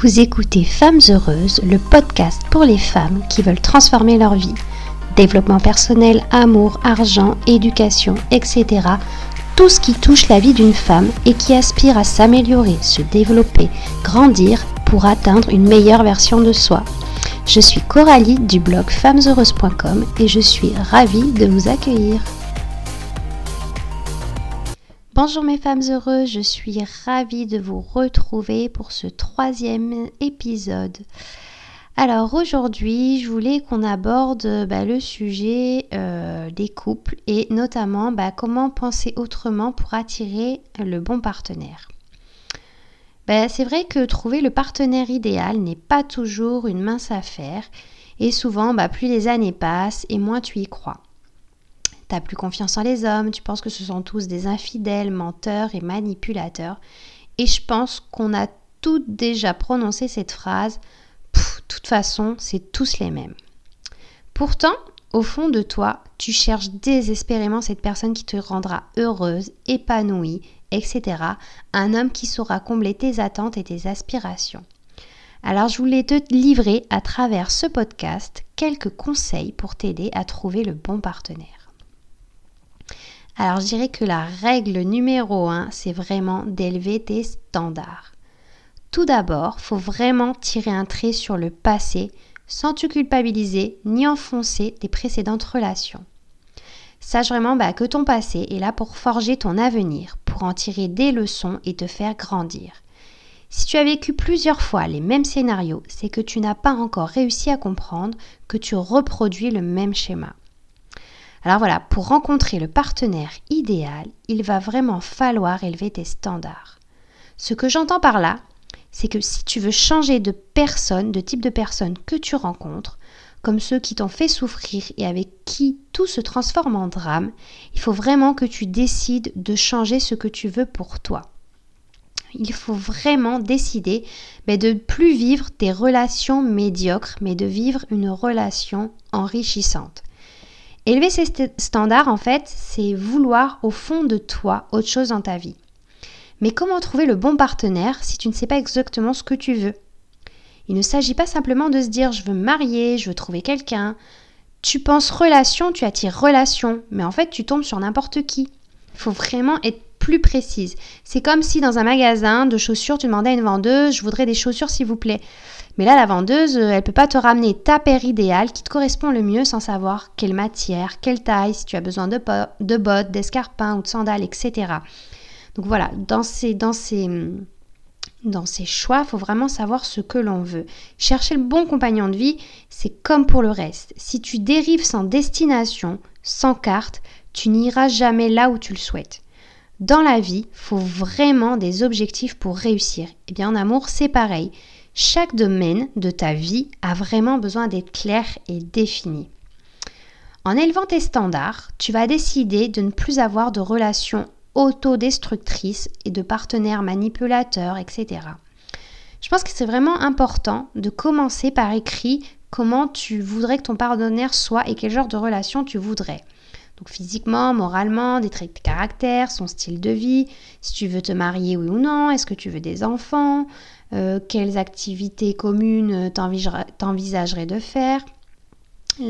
Vous écoutez Femmes Heureuses, le podcast pour les femmes qui veulent transformer leur vie. Développement personnel, amour, argent, éducation, etc. Tout ce qui touche la vie d'une femme et qui aspire à s'améliorer, se développer, grandir pour atteindre une meilleure version de soi. Je suis Coralie du blog femmesheureuses.com et je suis ravie de vous accueillir. Bonjour mes femmes heureuses, je suis ravie de vous retrouver pour ce troisième épisode. Alors aujourd'hui, je voulais qu'on aborde bah, le sujet euh, des couples et notamment bah, comment penser autrement pour attirer le bon partenaire. Bah, c'est vrai que trouver le partenaire idéal n'est pas toujours une mince affaire et souvent plus les années passent et moins tu y crois plus confiance en les hommes, tu penses que ce sont tous des infidèles, menteurs et manipulateurs. Et je pense qu'on a toutes déjà prononcé cette phrase, de toute façon, c'est tous les mêmes. Pourtant, au fond de toi, tu cherches désespérément cette personne qui te rendra heureuse, épanouie, etc. Un homme qui saura combler tes attentes et tes aspirations. Alors je voulais te livrer à travers ce podcast quelques conseils pour t'aider à trouver le bon partenaire. Alors je dirais que la règle numéro un, c'est vraiment d'élever tes standards. Tout d'abord, faut vraiment tirer un trait sur le passé sans te culpabiliser ni enfoncer tes précédentes relations. Sache vraiment bah, que ton passé est là pour forger ton avenir, pour en tirer des leçons et te faire grandir. Si tu as vécu plusieurs fois les mêmes scénarios, c'est que tu n'as pas encore réussi à comprendre que tu reproduis le même schéma. Alors voilà, pour rencontrer le partenaire idéal, il va vraiment falloir élever tes standards. Ce que j'entends par là, c'est que si tu veux changer de personne, de type de personne que tu rencontres, comme ceux qui t'ont fait souffrir et avec qui tout se transforme en drame, il faut vraiment que tu décides de changer ce que tu veux pour toi. Il faut vraiment décider mais de ne plus vivre des relations médiocres, mais de vivre une relation enrichissante. Élever ses standards, en fait, c'est vouloir au fond de toi autre chose dans ta vie. Mais comment trouver le bon partenaire si tu ne sais pas exactement ce que tu veux? Il ne s'agit pas simplement de se dire je veux me marier, je veux trouver quelqu'un. Tu penses relation, tu attires relation, mais en fait tu tombes sur n'importe qui. Il faut vraiment être plus précise. C'est comme si dans un magasin de chaussures, tu demandais à une vendeuse, je voudrais des chaussures s'il vous plaît. Mais là, la vendeuse, euh, elle peut pas te ramener ta paire idéale qui te correspond le mieux sans savoir quelle matière, quelle taille, si tu as besoin de, bottes, d'escarpins ou de sandales, etc. Donc voilà, dans ces, dans ces, dans ces choix, il faut vraiment savoir ce que l'on veut. Chercher le bon compagnon de vie, c'est comme pour le reste. Si tu dérives sans destination, sans carte, tu n'iras jamais là où tu le souhaites. Dans la vie, il faut vraiment des objectifs pour réussir. Et eh bien en amour, c'est pareil. Chaque domaine de ta vie a vraiment besoin d'être clair et défini. En élevant tes standards, tu vas décider de ne plus avoir de relations autodestructrices et de partenaires manipulateurs, etc. Je pense que c'est vraiment important de commencer par écrit comment tu voudrais que ton partenaire soit et quel genre de relation tu voudrais. Donc physiquement, moralement, des traits de caractère, son style de vie, si tu veux te marier oui ou non, est-ce que tu veux des enfants, euh, quelles activités communes t'envisagerais de faire,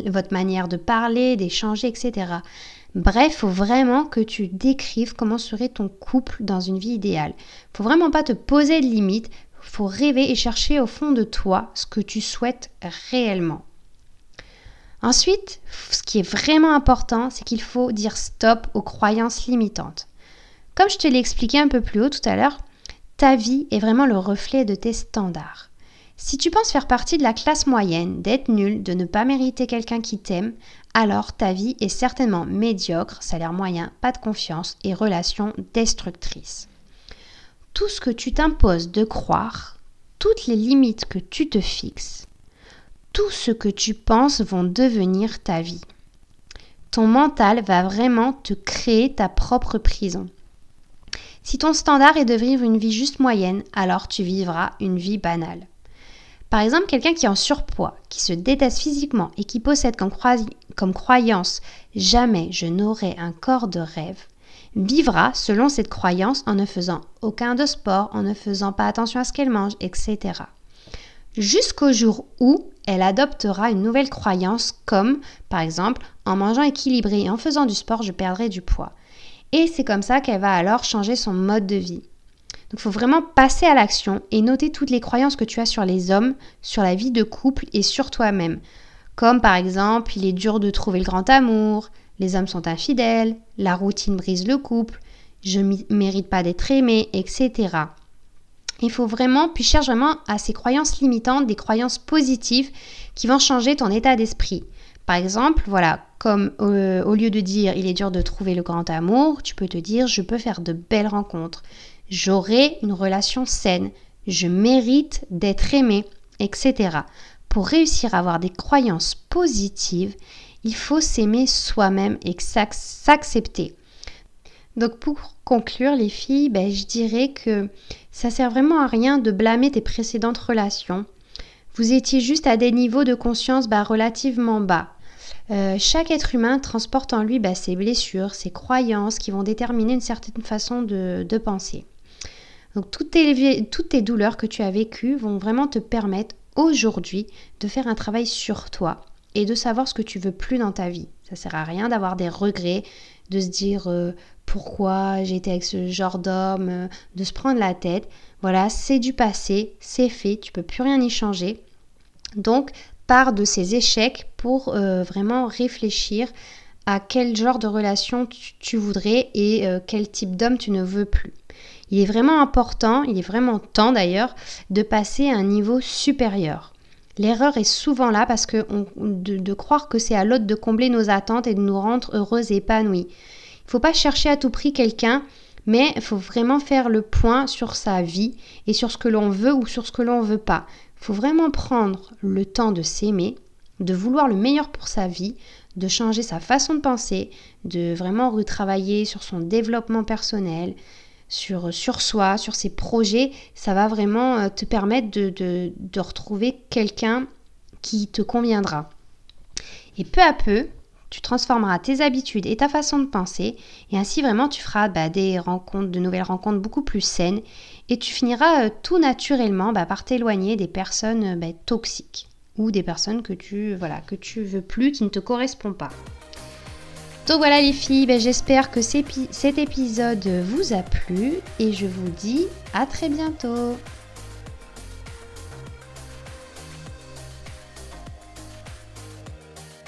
votre manière de parler, d'échanger, etc. Bref, faut vraiment que tu décrives comment serait ton couple dans une vie idéale. Faut vraiment pas te poser de limites, faut rêver et chercher au fond de toi ce que tu souhaites réellement. Ensuite, ce qui est vraiment important, c'est qu'il faut dire stop aux croyances limitantes. Comme je te l'ai expliqué un peu plus haut tout à l'heure, ta vie est vraiment le reflet de tes standards. Si tu penses faire partie de la classe moyenne, d'être nul, de ne pas mériter quelqu'un qui t'aime, alors ta vie est certainement médiocre, salaire moyen, pas de confiance et relations destructrices. Tout ce que tu t'imposes de croire, toutes les limites que tu te fixes, tout ce que tu penses vont devenir ta vie. Ton mental va vraiment te créer ta propre prison. Si ton standard est de vivre une vie juste moyenne, alors tu vivras une vie banale. Par exemple, quelqu'un qui est en surpoids, qui se déteste physiquement et qui possède comme, comme croyance jamais je n'aurai un corps de rêve, vivra selon cette croyance en ne faisant aucun de sport, en ne faisant pas attention à ce qu'elle mange, etc. jusqu'au jour où elle adoptera une nouvelle croyance comme, par exemple, en mangeant équilibré et en faisant du sport, je perdrai du poids. Et c'est comme ça qu'elle va alors changer son mode de vie. Donc il faut vraiment passer à l'action et noter toutes les croyances que tu as sur les hommes, sur la vie de couple et sur toi-même. Comme par exemple, il est dur de trouver le grand amour, les hommes sont infidèles, la routine brise le couple, je ne mérite pas d'être aimé, etc. Il faut vraiment, puis cherche vraiment à ces croyances limitantes, des croyances positives qui vont changer ton état d'esprit. Par exemple, voilà, comme euh, au lieu de dire il est dur de trouver le grand amour, tu peux te dire je peux faire de belles rencontres, j'aurai une relation saine, je mérite d'être aimé, etc. Pour réussir à avoir des croyances positives, il faut s'aimer soi-même et s'accepter. Donc pour conclure les filles, ben, je dirais que ça sert vraiment à rien de blâmer tes précédentes relations. Vous étiez juste à des niveaux de conscience ben, relativement bas. Euh, chaque être humain transporte en lui ben, ses blessures, ses croyances qui vont déterminer une certaine façon de, penser. Donc toutes tes, toutes tes douleurs que tu as vécues vont vraiment te permettre aujourd'hui de faire un travail sur toi et de savoir ce que tu veux plus dans ta vie. Ça sert à rien d'avoir des regrets, de se dire euh, pourquoi été avec ce genre d'homme, euh, de se prendre la tête. Voilà, c'est du passé, c'est fait, tu peux plus rien y changer. Donc, pars de ces échecs pour euh, vraiment réfléchir à quel genre de relation tu, voudrais et quel type d'homme tu ne veux plus. Il est vraiment important, il est vraiment temps d'ailleurs, de passer à un niveau supérieur. L'erreur est souvent là parce que de, croire que c'est à l'autre de combler nos attentes et de nous rendre heureuses et épanouies. Il ne faut pas chercher à tout prix quelqu'un, mais il faut vraiment faire le point sur sa vie et sur ce que l'on veut ou sur ce que l'on ne veut pas. Il faut vraiment prendre le temps de s'aimer, de vouloir le meilleur pour sa vie, de changer sa façon de penser, de vraiment retravailler sur son développement personnel, sur, sur soi, sur ses projets, ça va vraiment euh, te permettre de, retrouver quelqu'un qui te conviendra. Et peu à peu, tu transformeras tes habitudes et ta façon de penser, et ainsi vraiment tu feras bah, des rencontres, de nouvelles rencontres beaucoup plus saines, et tu finiras euh, tout naturellement bah, par t'éloigner des personnes bah, toxiques ou des personnes que tu voilà que tu veux plus, qui ne te correspondent pas. Donc voilà les filles, ben, j'espère que cet épisode vous a plu et je vous dis à très bientôt.